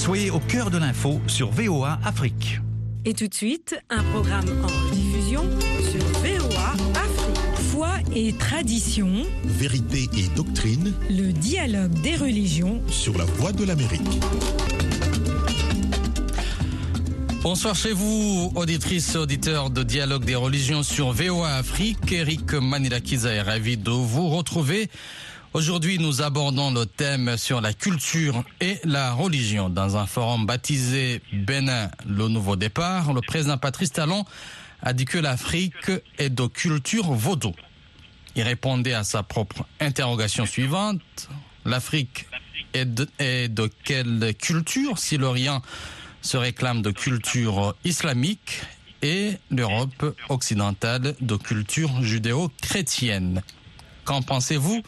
Soyez au cœur de l'info sur VOA Afrique. Et tout de suite, un programme en diffusion sur VOA Afrique. Foi et tradition, Vérité et doctrine le dialogue des religions. sur la voie de l'Amérique. Bonsoir chez vous, auditrices et auditeurs de Dialogue des religions sur VOA Afrique. Eric Manilakiza est ravi de vous retrouver. Aujourd'hui, nous abordons le thème sur la culture et la religion. Dans un forum baptisé Bénin, le nouveau départ, le président Patrice Talon a dit que l'Afrique est de culture vaudou. Il répondait à sa propre interrogation suivante. L'Afrique est est de quelle culture si l'Orient se réclame de culture islamique et l'Europe occidentale de culture judéo-chrétienne? Qu'en pensez-vous?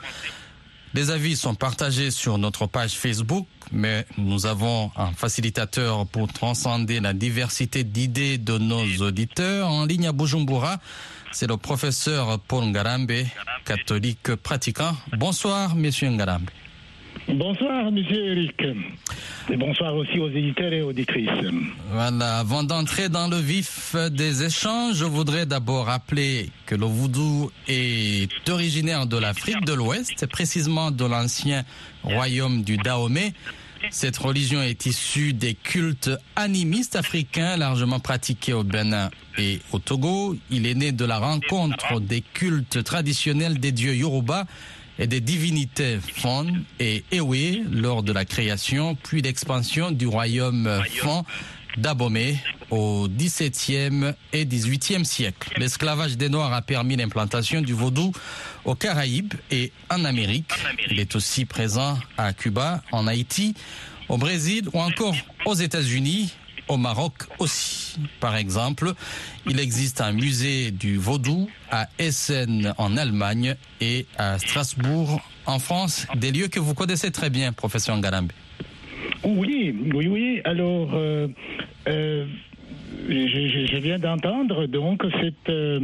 Les avis sont partagés sur notre page Facebook, mais nous avons un facilitateur pour transcender la diversité d'idées de nos auditeurs en ligne à Bujumbura. C'est le professeur Paul Ngarambe, catholique pratiquant. Bonsoir, monsieur Ngarambe. Bonsoir, monsieur Eric. Et bonsoir aussi aux éditeurs et auditrices. Voilà, avant d'entrer dans le vif des échanges, je voudrais d'abord rappeler que le voodoo est originaire de l'Afrique de l'Ouest, précisément de l'ancien royaume du Dahomey. Cette religion est issue des cultes animistes africains largement pratiqués au Bénin et au Togo. Il est né de la rencontre des cultes traditionnels des dieux Yoruba et des divinités Fon et Ewe lors de la création puis l'expansion du royaume Fon d'Abomey au XVIIe et XVIIIe siècle. L'esclavage des Noirs a permis l'implantation du vaudou aux Caraïbes et en Amérique. Il est aussi présent à Cuba, en Haïti, au Brésil ou encore aux États-Unis, Maroc aussi. Par exemple, il existe un musée du vaudou à Essen en Allemagne et à Strasbourg en France, des lieux que vous connaissez très bien, professeur Ngarambe. Oui, oui, oui. Alors, euh, euh, je, viens d'entendre donc cette euh,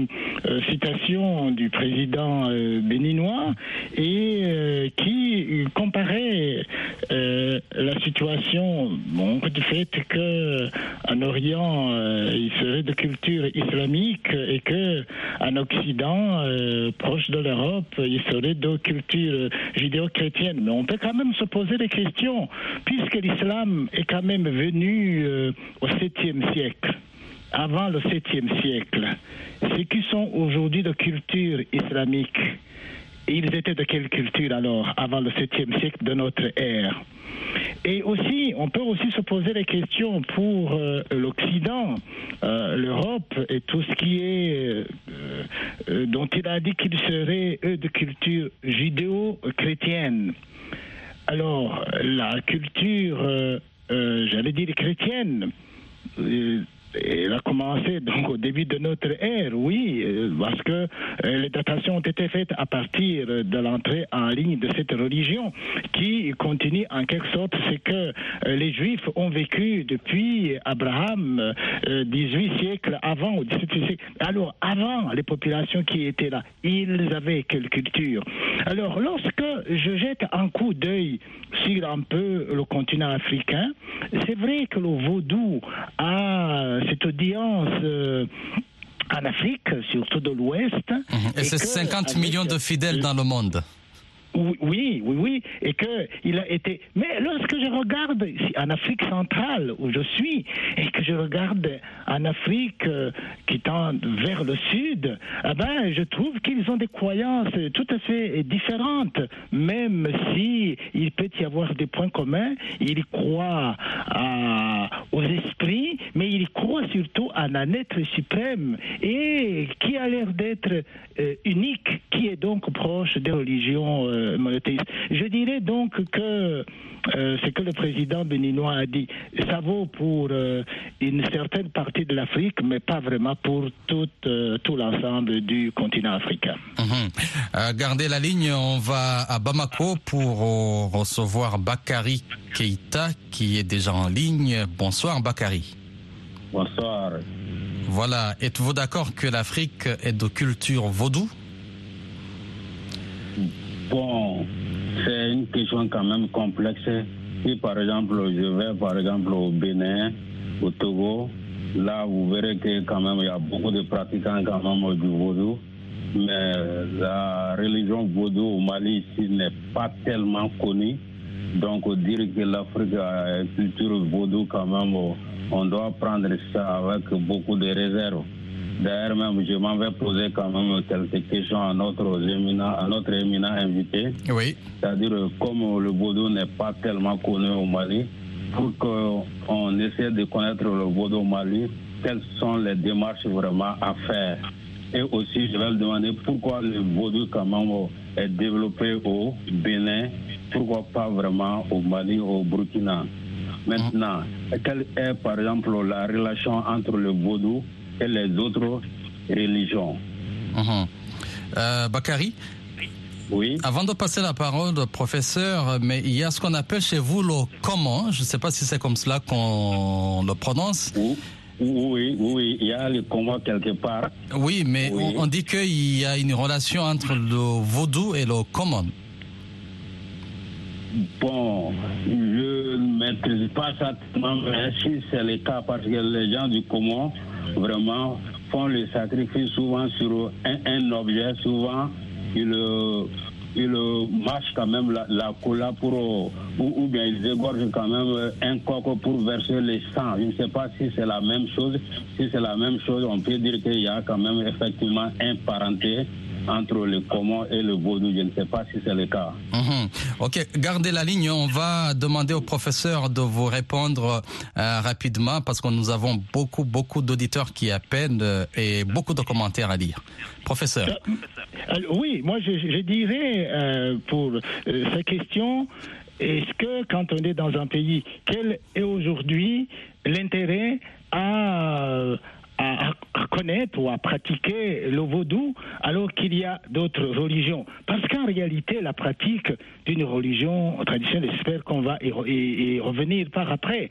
euh, citation du président euh, béninois et qui comparait la situation donc, du fait que en Orient il serait de culture islamique et que en Occident proche de l'Europe il serait de culture judéo-chrétienne. Mais on peut quand même se poser des questions puisque l'islam est quand même venu au 7e siècle avant le 7e siècle, ceux qui sont aujourd'hui de culture islamique, ils étaient de quelle culture alors, avant le 7e siècle de notre ère? Et aussi, on peut aussi se poser les questions pour euh, l'Occident, euh, l'Europe et tout ce qui est euh, dont il a dit qu'ils seraient, eux, de culture judéo-chrétienne. Alors, la culture, j'allais dire chrétienne, elle a commencé donc au début de notre ère, oui, euh, parce que euh, les datations ont été faites à partir de l'entrée en ligne de cette religion qui continue en quelque sorte ce que euh, les Juifs ont vécu depuis Abraham, euh, 18 siècles avant, ou 17 siècle. Alors, avant, les populations qui étaient là, ils avaient quelle culture? Alors, lorsque je jette un coup d'œil sur un peu le continent africain, c'est vrai que le vaudou a cette audience euh, en Afrique, surtout de l'Ouest. Et c'est que 50 avec- millions de fidèles dans le monde. Oui, oui, oui, et que il a été. Mais lorsque je regarde en Afrique centrale où je suis et que je regarde en Afrique euh, qui tend vers le sud, eh ben, je trouve qu'ils ont des croyances tout à fait différentes, même si il peut y avoir des points communs. Ils croient à- aux esprits, mais ils croient surtout en un être suprême et qui a l'air d'être euh, unique, qui est donc proche des religions euh, monothéistes. Je dirais donc que euh, ce que le président béninois a dit, ça vaut pour euh, une certaine partie de l'Afrique, mais pas vraiment pour tout, euh, tout l'ensemble du continent africain. Mhm. Euh, gardez la ligne, on va à Bamako pour euh, recevoir Bakary Keita qui est déjà en ligne. Bonsoir Bakary. Bonsoir. Voilà, êtes-vous d'accord que l'Afrique est de culture vaudou? Bon, c'est une question quand même complexe si par exemple je vais par exemple au Bénin, au Togo, là vous verrez que quand même il y a beaucoup de pratiquants quand même du vaudou. Mais la religion vaudou au Mali ici n'est pas tellement connue. Donc dire que l'Afrique a une culture vaudou quand même, on doit prendre ça avec beaucoup de réserves. D'ailleurs, même, je m'en vais poser quand même quelques questions à notre éminent, à notre éminent invité. Oui. C'est-à-dire, comme le vaudou n'est pas tellement connu au Mali, pour qu'on essaie de connaître le vaudou au Mali, quelles sont les démarches vraiment à faire? Et aussi, je vais le demander pourquoi le vaudou, quand même, est développé au Bénin, pourquoi pas vraiment au Mali, au Burkina? Maintenant, quelle est par exemple la relation entre le vaudou et les autres religions. Euh, Bakary oui. Avant de passer la parole au professeur, mais il y a ce qu'on appelle chez vous le comment. Je ne sais pas si c'est comme cela qu'on le prononce. Oui. Oui, oui, il y a le comment quelque part. Oui, mais On, dit qu'il y a une relation entre le vaudou et le comment. Bon, je ne maîtrise pas ça, mais si c'est le cas, parce que les gens du comment vraiment font le sacrifice souvent sur un, objet, souvent ils, ils marchent quand même la, la cola pour, ou, bien ils égorgent quand même un coq pour verser le sang. Je ne sais pas si c'est la même chose. Si c'est la même chose, on peut dire qu'il y a quand même effectivement un parenté entre le commun et le vaudou. Je ne sais pas si c'est le cas. Mhm. Ok, gardez la ligne. On va demander au professeur de vous répondre euh, rapidement parce que nous avons beaucoup, beaucoup d'auditeurs qui appellent euh, et beaucoup de commentaires à lire. Professeur. Euh, oui, moi je, je dirais pour ces questions, est-ce que quand on est dans un pays, quel est aujourd'hui l'intérêt à à, connaître ou à pratiquer le vaudou alors qu'il y a d'autres religions. Parce qu'en réalité, la pratique d'une religion traditionnelle, j'espère qu'on va y, revenir par après,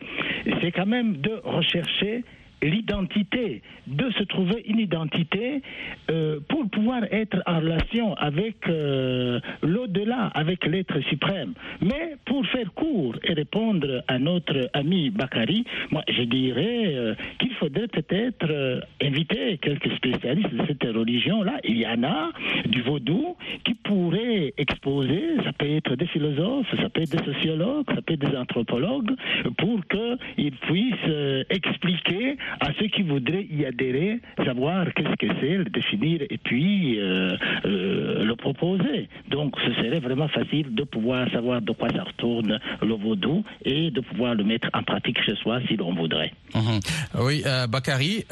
c'est quand même de rechercher l'identité, de se trouver une identité euh, pour pouvoir être en relation avec euh, l'au-delà, avec l'être suprême. Mais pour faire court et répondre à notre ami Bakary, moi je dirais euh, qu'il faudrait peut-être inviter quelques spécialistes de cette religion-là. Il y en a du vaudou qui pourraient exposer, ça peut être des philosophes, ça peut être des sociologues, ça peut être des anthropologues, pour qu'ils puissent expliquer à ceux qui voudraient y adhérer, savoir qu'est-ce que c'est, le définir et puis euh, euh, le proposer. Donc ce serait vraiment facile de pouvoir savoir de quoi ça retourne le vaudou et de pouvoir le mettre en pratique chez soi si l'on voudrait. Mhm. Oui, euh, Bakary,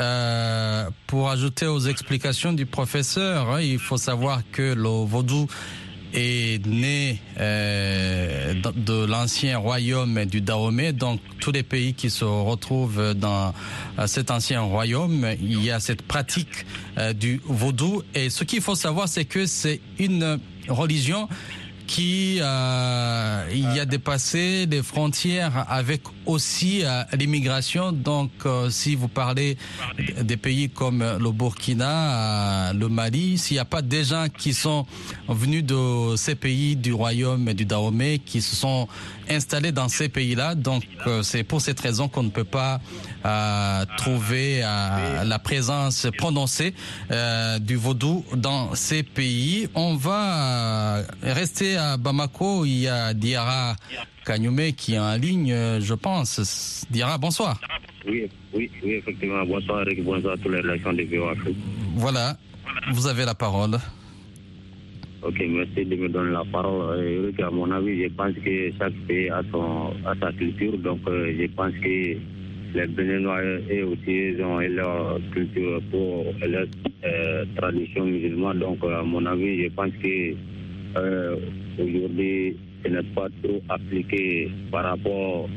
pour ajouter aux explications du professeur, hein, il faut savoir que le vaudou est né euh, de l'ancien royaume du Dahomey. Donc tous les pays qui se retrouvent dans euh, cet ancien royaume, il y a cette pratique euh, du vaudou. Et ce qu'il faut savoir, c'est que c'est une religion qui euh, il y a dépassé les frontières avec aussi euh, l'immigration. Donc, euh, si vous parlez des pays comme le Burkina, le Mali, s'il n'y a pas des gens qui sont venus de ces pays du royaume du Dahomey, qui se sont installés dans ces pays-là, donc c'est pour cette raison qu'on ne peut pas trouver la présence prononcée du vaudou dans ces pays. On va rester à Bamako, il y a Diara Kanyume qui est en ligne, je pense. Diara, bonsoir. Oui, oui, oui, effectivement. Bonsoir, Eric. Bonsoir à tous les de VOA Voilà, vous avez la parole. Ok, merci de me donner la parole. Eric, à mon avis, je pense que chaque pays a, son, a sa culture. Donc, euh, je pense que les Béninois et aussi ont leur culture pour leur euh, tradition musulmane. Donc, à mon avis, je pense que euh, aujourd'hui, ce n'est pas trop appliqué par rapport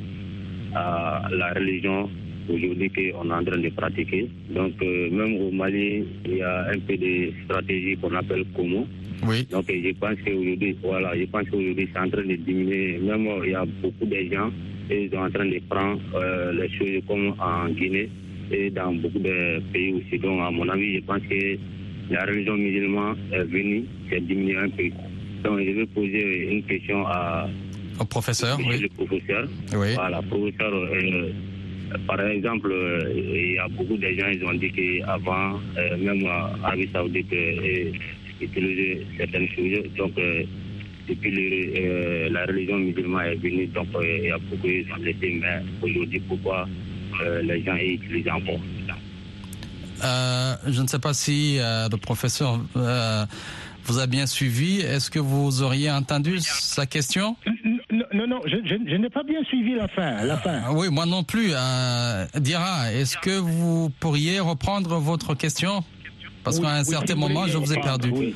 à la religion aujourd'hui qu'on est en train de pratiquer. Donc, euh, même au Mali, il y a un peu de stratégie qu'on appelle Komo. Oui. Donc, je pense qu'aujourd'hui, voilà, je pense qu'aujourd'hui, c'est en train de diminuer. Même, il y a beaucoup de gens, ils sont en train de prendre euh, les choses comme en Guinée et dans beaucoup de pays aussi. Donc, à mon avis, je pense que la religion musulmane est venue, c'est diminué un peu. Donc, je vais poser une question à, Au professeur, oui. le professeur. Oui. Voilà, professeur. euh, par exemple, euh, il y a beaucoup de gens, ils ont dit qu'avant, euh, même euh, Arabie Saoudite utilisait certaines choses. Donc, euh, depuis le- euh, la religion musulmane est venue, donc euh, il y a beaucoup ont laissé. Mais aujourd'hui, pourquoi euh, les gens utilisent encore Euh, je ne sais pas si euh, le professeur euh, vous a bien suivi. Est-ce que vous auriez entendu sa question? Non, non, je, je- je n'ai pas bien suivi la fin. La fin. Ah Oui, moi non plus. Euh, Dira, est-ce que vous pourriez reprendre votre question? Parce Oui, qu'à un oui, certain moment, je vous ai perdu. oui.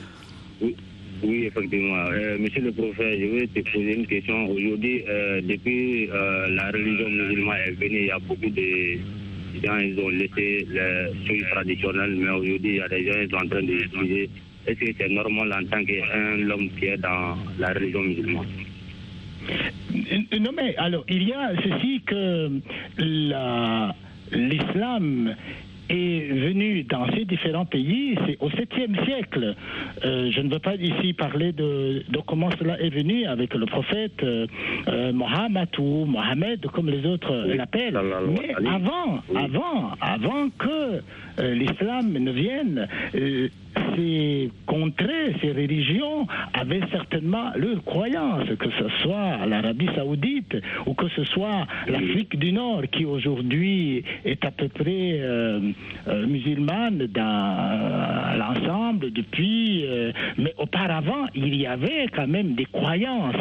Oui, oui, effectivement. Euh, monsieur le prophète, je vais te poser une question. Aujourd'hui, euh, depuis euh, la religion musulmane est venue, il y a beaucoup de gens, ils ont laissé les choses traditionnelles, mais aujourd'hui, il y a des gens qui sont en train de l'utiliser. Est-ce que c'est normal en tant qu'un homme qui est dans la religion musulmane? Non mais alors il y a ceci que la- l'islam est venu dans ces différents pays, c'est au 7e siècle. Euh, je ne veux pas ici parler de, de comment cela est venu avec le prophète euh, euh, Mohammed ou Mohamed, comme les autres l'appellent. Mais avant, avant, avant que euh, l'islam ne vienne, ces contrées, ces religions avaient certainement leurs croyances, que ce soit l'Arabie saoudite ou que ce soit l'Afrique du Nord, qui aujourd'hui est à peu près euh, euh, musulmane dans euh, l'ensemble depuis... euh, mais auparavant, il y avait quand même des croyances.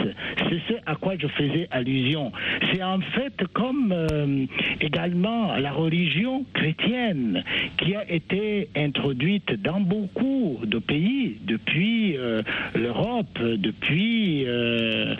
C'est ce à quoi je faisais allusion. C'est en fait comme euh, également la religion chrétienne qui a été introduite dans beaucoup de pays depuis euh, l'Europe, depuis, euh,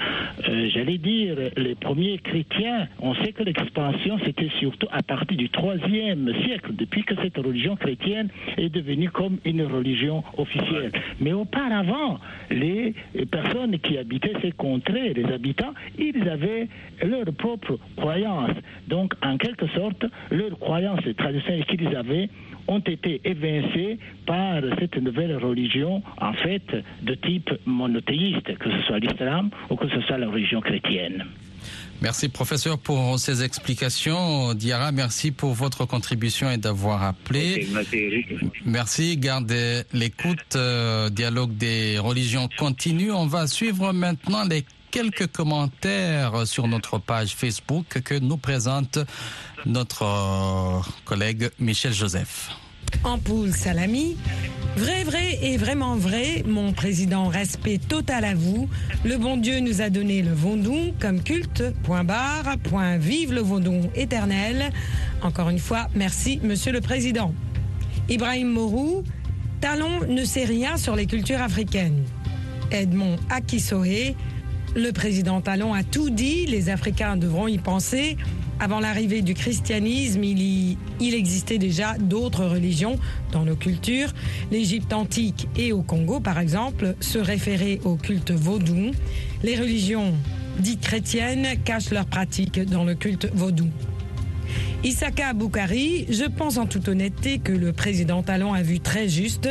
euh, j'allais dire, les premiers chrétiens. On sait que l'expansion, c'était surtout à partir du troisième siècle, depuis que cette religion chrétienne est devenue comme une religion officielle. Mais auparavant, les personnes qui habitaient ces contrées, les habitants, ils avaient leurs propres croyances. Donc, en quelque sorte, leurs croyances traditionnelles qu'ils avaient ont été évincées par cette nouvelle religion, en fait, de type monothéiste, que ce soit l'islam ou que ce soit la religion chrétienne. Merci professeur pour ces explications. Diara, merci pour votre contribution et d'avoir appelé. Merci, gardez l'écoute. euh, dialogue des religions continue. On va suivre maintenant les quelques commentaires sur notre page Facebook que nous présente notre euh, collègue Michel Joseph. Ampoule Salami. Vrai, vrai et vraiment vrai, mon président, respect total à vous. Le bon Dieu nous a donné le Vondon comme culte, point barre, point vive le Vondon éternel. Encore une fois, merci, monsieur le président. Ibrahim Morou, Talon ne sait rien sur les cultures africaines. Edmond Akisohe, le président Talon a tout dit, les Africains devront y penser. Avant l'arrivée du christianisme, il, existait déjà d'autres religions dans nos cultures. L'Égypte antique et au Congo, par exemple, se référaient au culte vaudou. Les religions dites chrétiennes cachent leurs pratiques dans le culte vaudou. Issaka Boukari, je pense en toute honnêteté que le président Talon a vu très juste.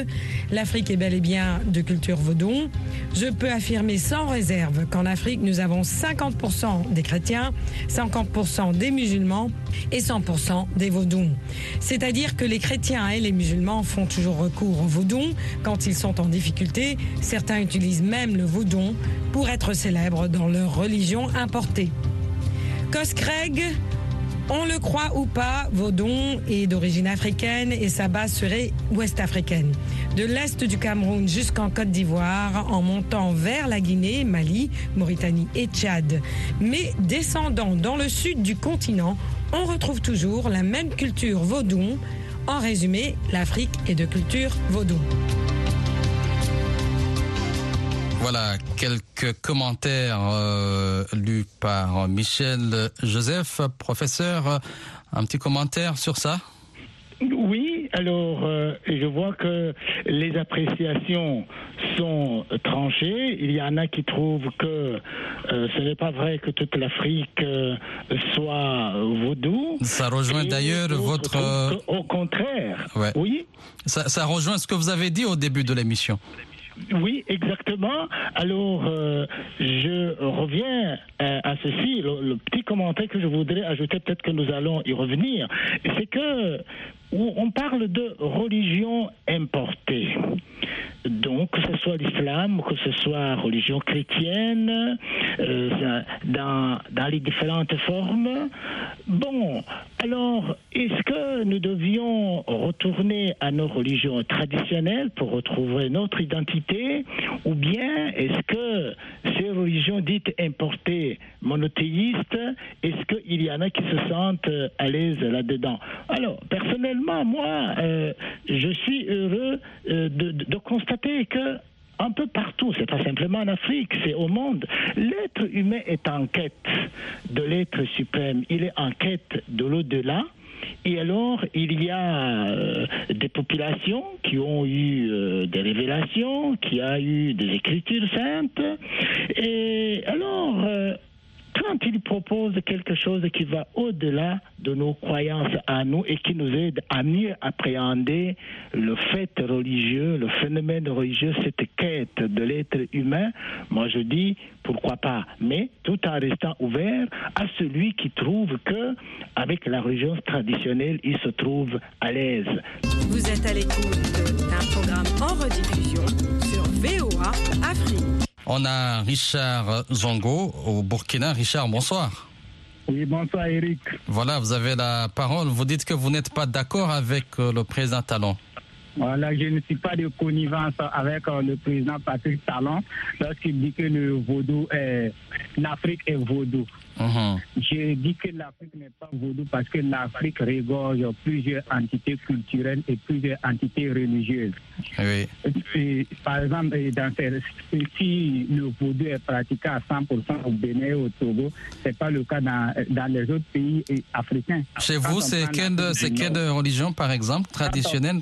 L'Afrique est bel et bien de culture vaudou. Je peux affirmer sans réserve qu'en Afrique, nous avons 50% des chrétiens, 50% des musulmans et 100% des vaudous. C'est-à-dire que les chrétiens et les musulmans font toujours recours au vaudou quand ils sont en difficulté. Certains utilisent même le vaudou pour être célèbres dans leur religion importée. Coscreg, on le croit ou pas, Vaudon est d'origine africaine et sa base serait ouest-africaine. De l'est du Cameroun jusqu'en Côte d'Ivoire, en montant vers la Guinée, Mali, Mauritanie et Tchad. Mais descendant dans le sud du continent, on retrouve toujours la même culture vaudou. En résumé, l'Afrique est de culture vaudou. Voilà quelques commentaires euh, lus par Michel Joseph. Professeur, un petit commentaire sur ça? Oui, alors euh, je vois que les appréciations sont tranchées. Il y en a qui trouvent que euh, ce n'est pas vrai que toute l'Afrique soit vaudou. Ça rejoint d'ailleurs votre... Au contraire. Ouais. Oui. Ça, ça rejoint ce que vous avez dit au début de l'émission. Oui, exactement. Alors, euh, je reviens euh, à ceci. Le, le petit commentaire que je voudrais ajouter, peut-être que nous allons y revenir, c'est que où on parle de religion importée. Donc, que ce soit l'islam, que ce soit religion chrétienne, euh, dans, dans les différentes formes. Bon, alors, est-ce que nous devions retourner à nos religions traditionnelles pour retrouver notre identité? Ou bien est-ce que ces religions dites importées, monothéistes, est-ce qu'il y en a qui se sentent à l'aise là-dedans? Alors, personnellement, moi, euh, je suis heureux euh, de, constater que un peu partout, c'est pas simplement en Afrique, c'est au monde. L'être humain est en quête de l'être suprême, il est en quête de l'au-delà. Et alors, il y a euh, des populations qui ont eu des révélations, qui a eu des écritures saintes. Et alors, quand il propose quelque chose qui va au-delà de nos croyances à nous et qui nous aide à mieux appréhender le fait religieux, le phénomène religieux, cette quête de l'être humain, moi je dis pourquoi pas, mais tout en restant ouvert à celui qui trouve que avec la religion traditionnelle, il se trouve à l'aise. Vous êtes à l'écoute d'un programme en rediffusion sur VOA. On a Richard Zongo au Burkina. Richard, bonsoir. Oui, bonsoir Eric. Voilà, vous avez la parole. Vous dites que vous n'êtes pas d'accord avec euh, le président Talon. Voilà, je ne suis pas de connivence avec euh, le président Patrick Talon lorsqu'il dit que le vaudou est l'Afrique est vaudou. Mhm. Je dis que l'Afrique n'est pas vaudou parce que l'Afrique regorge plusieurs entités culturelles et plusieurs entités religieuses. Oui. Et, par exemple, et dans ces- si le vaudou est pratiqué à 100% au Bénin et au Togo, c'est pas le cas dans, dans les autres pays africains. Chez Quand vous, c'est quelle, religion, par exemple, traditionnelle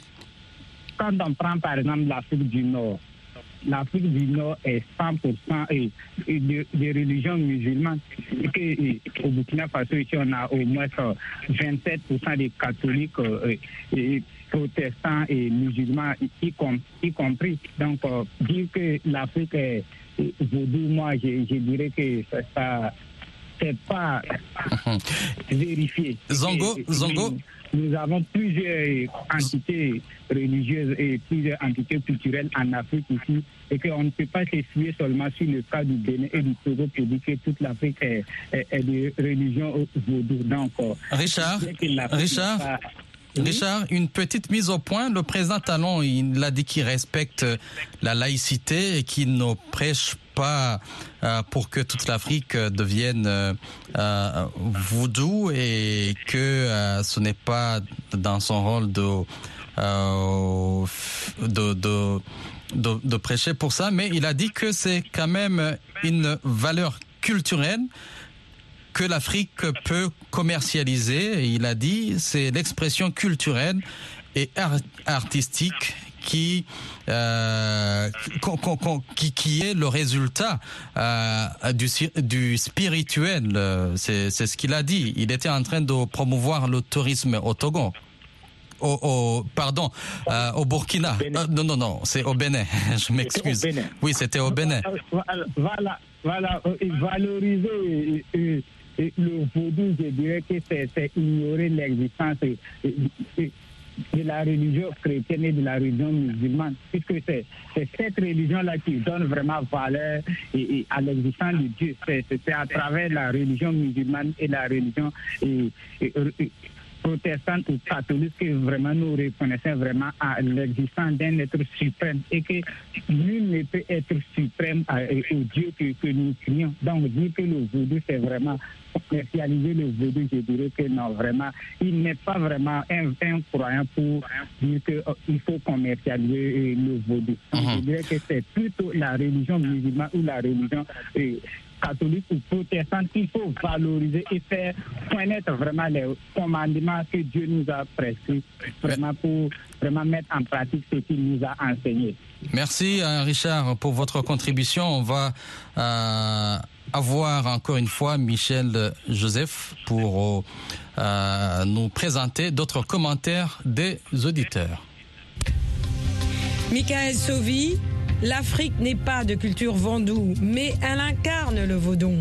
quand on prend par exemple l'Afrique du Nord, l'Afrique du Nord est 100% et, et de, de religion musulmane. Et que, et, au Burkina Faso, ici, on a au moins euh, 27% des catholiques euh, et, protestants et musulmans, y, y com- y compris. Donc, euh, dire que l'Afrique est vaudou, moi, je, je dirais que ça, ça c'est pas vérifié. Zongo, Et- et- Zongo? Nous avons plusieurs entités religieuses et plusieurs entités culturelles en Afrique ici et qu'on ne peut pas s'essuyer seulement sur le cas du Bénin et du Togo pour dire que toute l'Afrique est, est, est de religion vaudou. Donc, euh, Richard, Richard, n'est pas- Oui? Richard, une petite mise au point. Le président Talon, il a dit qu'il respecte la laïcité et qu'il ne prêche pas euh, pour que toute l'Afrique euh, devienne euh, voodoo et que ce n'est pas dans son rôle de, de, de, prêcher pour ça, mais il a dit que c'est quand même une valeur culturelle que l'Afrique peut commercialiser. Il a dit, c'est l'expression culturelle et ar- artistique qui, euh, qui, qui est le résultat euh, du, du spirituel. Euh, C'est c'est ce qu'il a dit. Il était en train de promouvoir le tourisme au Togo. Au, au- pardon, euh, au Burkina. Euh, non, non, non, c'est au Bénin. Je m'excuse. Oui, c'était au Bénin. Voilà, valoriser le vaudou, je dirais que c'est ignorer l'existence de la religion chrétienne et de la religion musulmane, puisque c'est cette religion-là qui donne vraiment valeur et, à l'existence de Dieu. C'est à travers la religion musulmane et la religion et- protestante ou catholique que vraiment nous reconnaissons vraiment à l'existence d'un être suprême et que nul ne peut être suprême à- au Dieu que, que nous prions. Donc dire que le vaudou c'est vraiment commercialiser le vaudou, je dirais que non, vraiment, il n'est pas vraiment un, un croyant pour dire qu'il faut commercialiser euh, le vaudou. Donc, Mhm. Je dirais que c'est plutôt la religion musulmane ou la religion euh, catholique ou protestante qu'il faut valoriser et faire connaître vraiment les commandements que Dieu nous a prescrits, vraiment pour vraiment mettre en pratique ce qu'il nous a enseigné. Merci euh, Richard pour votre contribution. On va euh, avoir encore une fois Michel Joseph pour euh, nous présenter d'autres commentaires des auditeurs. Michael Sauvi, L'Afrique n'est pas de culture vaudou, mais elle incarne le vaudon.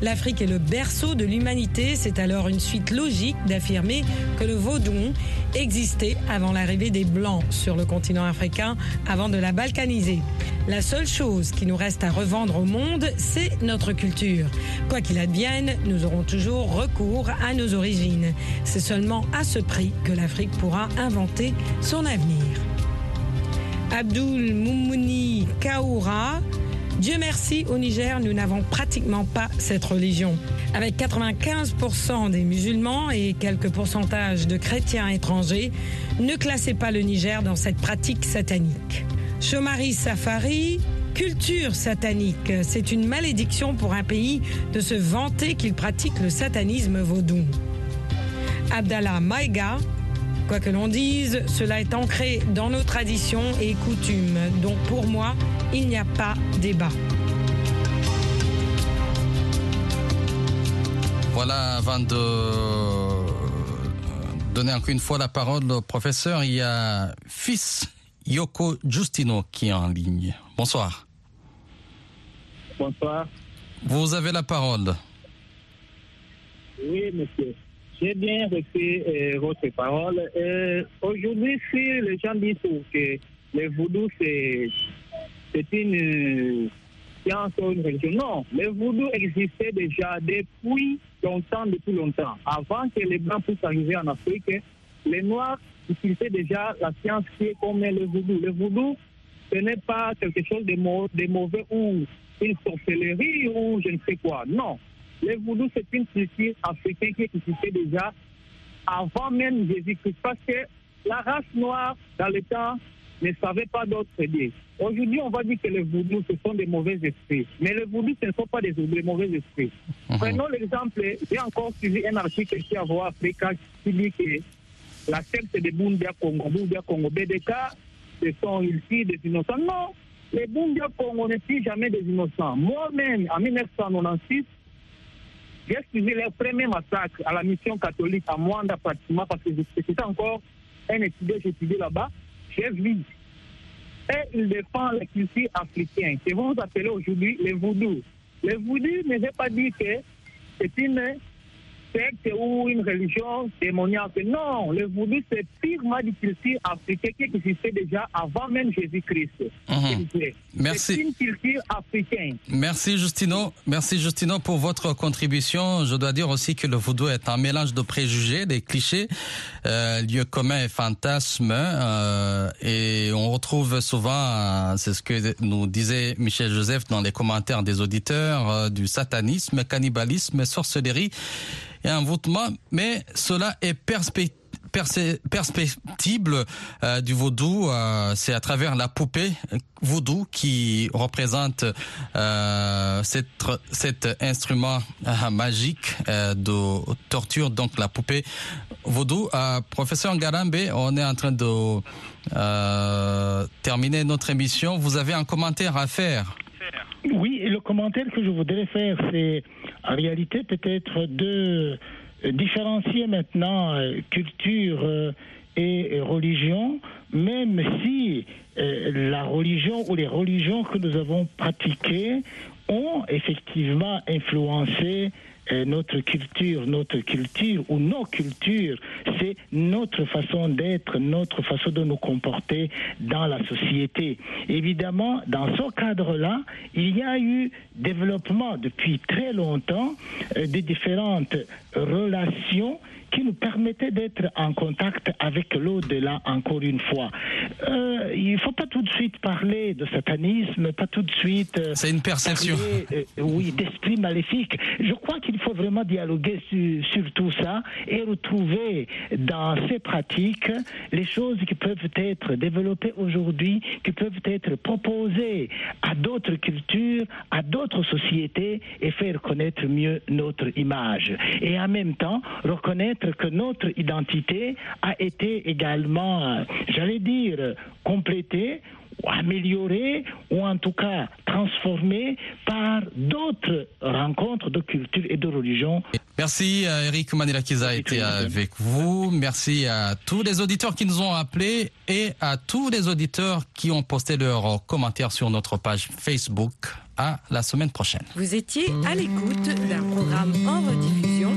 L'Afrique est le berceau de l'humanité, c'est alors une suite logique d'affirmer que le vaudon existait avant l'arrivée des Blancs sur le continent africain, avant de la balkaniser. La seule chose qui nous reste à revendre au monde, c'est notre culture. Quoi qu'il advienne, nous aurons toujours recours à nos origines. C'est seulement à ce prix que l'Afrique pourra inventer son avenir. Abdul Moumouni Kaoura. Dieu merci, au Niger, nous n'avons pratiquement pas cette religion. Avec 95% des musulmans et quelques pourcentages de chrétiens étrangers, ne classez pas le Niger dans cette pratique satanique. Chomari Safari, culture satanique. C'est une malédiction pour un pays de se vanter qu'il pratique le satanisme vaudou. Abdallah Maïga, Quoi que l'on dise, cela est ancré dans nos traditions et coutumes. Donc pour moi, il n'y a pas débat. Voilà, avant de donner encore une fois la parole au professeur, il y a fils Yoko Justino qui est en ligne. Bonsoir. Bonsoir. Vous avez la parole. Oui, monsieur. J'ai bien reçu euh, votre parole. Euh, Aujourd'hui, si les gens disent que le voodoo, c'est une science ou une religion, non. Le voodoo existait déjà depuis longtemps, depuis longtemps. Avant que les Blancs puissent arriver en Afrique, les Noirs utilisaient déjà la science qui est comme le voodoo. Le voodoo, ce n'est pas quelque chose de, de mauvais ou une sorcellerie ou je ne sais quoi. Non. Le voodoo, c'est une culture africaine qui existait déjà avant même Jésus-Christ. Parce que la race noire, dans le temps, ne savait pas d'autres dieux. Aujourd'hui, on va dire que les voodoo, ce sont des mauvais esprits. Mais les voodoo, ce ne sont pas des, mauvais esprits. Prenons l'exemple, j'ai encore suivi un article ici à Voix Africa qui dit que la secte de Bundia Congo, Bundia Congo, BDK, ce sont ici des innocents. Non, les Bundia Congo ne sont jamais des innocents. Moi-même, en 1996, j'ai suivi leur premier massacre à la mission catholique à Mwanda pratiquement parce que c'était encore un étudiant, j'étudiais là-bas. J'ai vu. Et il défend la culture africaine, que vous appelez aujourd'hui le voodoo. Le voodoo ne veut pas dire que c'est une secte ou une religion démoniaque. Non, le voodoo, c'est purement du culture africaine qui existait déjà avant même Jésus-Christ. Merci. C'est une culture africaine. Merci Justino. Merci Justino pour votre contribution. Je dois dire aussi que le voodoo est un mélange de préjugés, des clichés, euh, lieux communs et fantasmes. Euh, et on retrouve souvent, euh, c'est ce que nous disait Michel Joseph dans les commentaires des auditeurs, du satanisme, cannibalisme, sorcellerie et voûtement, mais cela est perspectible euh, du vaudou, euh, c'est à travers la poupée vaudou qui représente euh, cet, cet instrument euh, magique euh, de torture, donc la poupée vaudou. professeur Ngarambe, on est en train de terminer notre émission. Vous avez un commentaire à faire? Oui, le commentaire que je voudrais faire, c'est en réalité peut-être de euh, différencier maintenant euh, culture euh, et religion, même si la religion ou les religions que nous avons pratiquées ont effectivement influencé notre culture, notre culture ou nos cultures, c'est notre façon d'être, notre façon de nous comporter dans la société. Évidemment, dans ce cadre-là, il y a eu développement depuis très longtemps euh, des différentes relations qui nous permettait d'être en contact avec l'au-delà encore une fois. Euh, il ne faut pas tout de suite parler de satanisme, pas tout de suite. Euh, C'est une perception. Euh, oui, d'esprit maléfique. Je crois qu'il vraiment dialoguer sur, tout ça et retrouver dans ces pratiques les choses qui peuvent être développées aujourd'hui, qui peuvent être proposées à d'autres cultures, à d'autres sociétés et faire connaître mieux notre image. Et en même temps, reconnaître que notre identité a été également, j'allais dire, complétée améliorée ou en tout cas transformée par d'autres rencontres de culture et de religion. Merci à Eric Manila qui a été avec vous. Merci à tous les auditeurs qui nous ont appelés et à tous les auditeurs qui ont posté leurs commentaires sur notre page Facebook. À la semaine prochaine. Vous étiez à l'écoute d'un programme en rediffusion